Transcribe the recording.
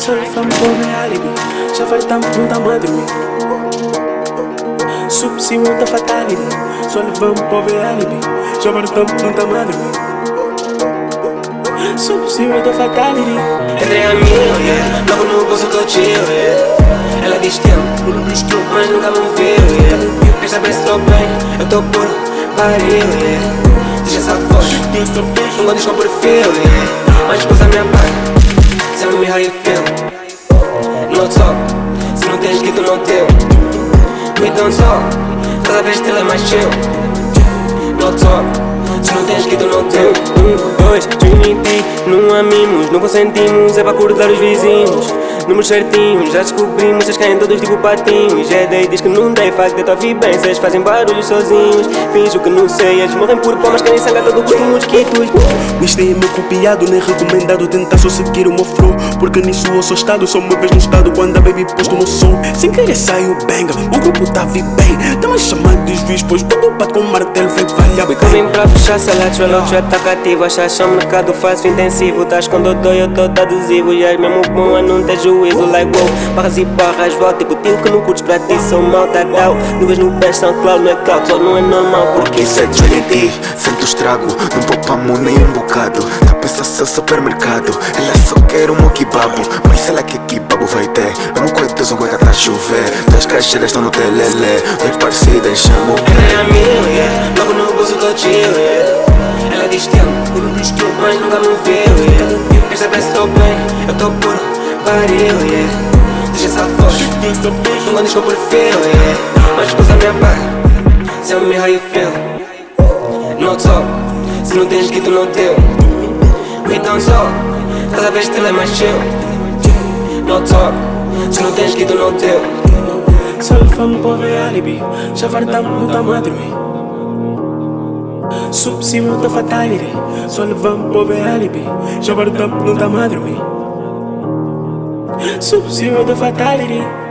Só lhe famo pobre alibi Já fartamos, não tá madre Subsimo da fatality Só lhe vamos pobre alibi Já fartamos, não tá madre Subsimo da fatality Entrei a mil, yeah Logo no bolso tô chill, yeah Ela diz tempo, mas nunca me viu, yeah Quer saber se tô bem, eu tô puro, baril, yeah Deixa essa foto, não com perfil, yeah Mas escusa minha pai Tell me how you feel. No talk, se não tens tu não teu We don't talk, cada vez te é mais chill. No talk, se não tens tu não teu Um, dois, Trinity, não amimos, não consentimos É para acordar os vizinhos Números certinhos, já descobrimos, vocês caem todos tipo patinhos. É daí diz que não dei, faz de tua bem, vocês fazem barulho sozinhos. Finjo que não sei, eles morrem por palmas, querem sangue todo com mosquitos. Isto é meu copiado, nem recomendado. Tentar só seguir o meu flow, porque nisso eu sou estado. Só uma vez no estado quando a baby posto no som. Sem querer saiu banga, o grupo tá vi bem. Tamo chamado de juiz, pois quando bato com o martelo, vem valhar bem. Comem pra fechar, salado, trailer, trap tá cativo. Achar mercado fácil, intensivo. Tás com dodói, eu tô adesivo. E é mesmo bom, a não ter juízo juízo like wow Barras e barras, volta tipo tio que não curtes pra ti Sou mal, down Nuvens no pé são claro, não é cloud Só não é normal porque isso é Trinity. Sento estrago, não poupamos nem um bocado. Tá pensando seu supermercado. Ela só quer um kebabo Mas ela quer kebabo vai ter? Mesmo com Deus, um coisa tá chover. Duas caixeiras estão no telele Dois parecidas chamam Ela é a mil, yeah Logo no bolso tô chill, yeah Ela diz tempo, mas nunca me viu, Quer saber se tô bem, eu tô puro baril, yeah. Deixa essa foto, não andes com perfil, yeah. Mas escusa minha pai, tell me how you feel No talk, se não tens que tu não teu. We don't talk, cada vez te é mais chill No talk, se não tens que tu não teu. Lhe famo pobre alibi, já fartamos, não tá madre Subsimo da fatality Só levamos pobre alibi Já fartamos, não tá madre Sub-zero the fatality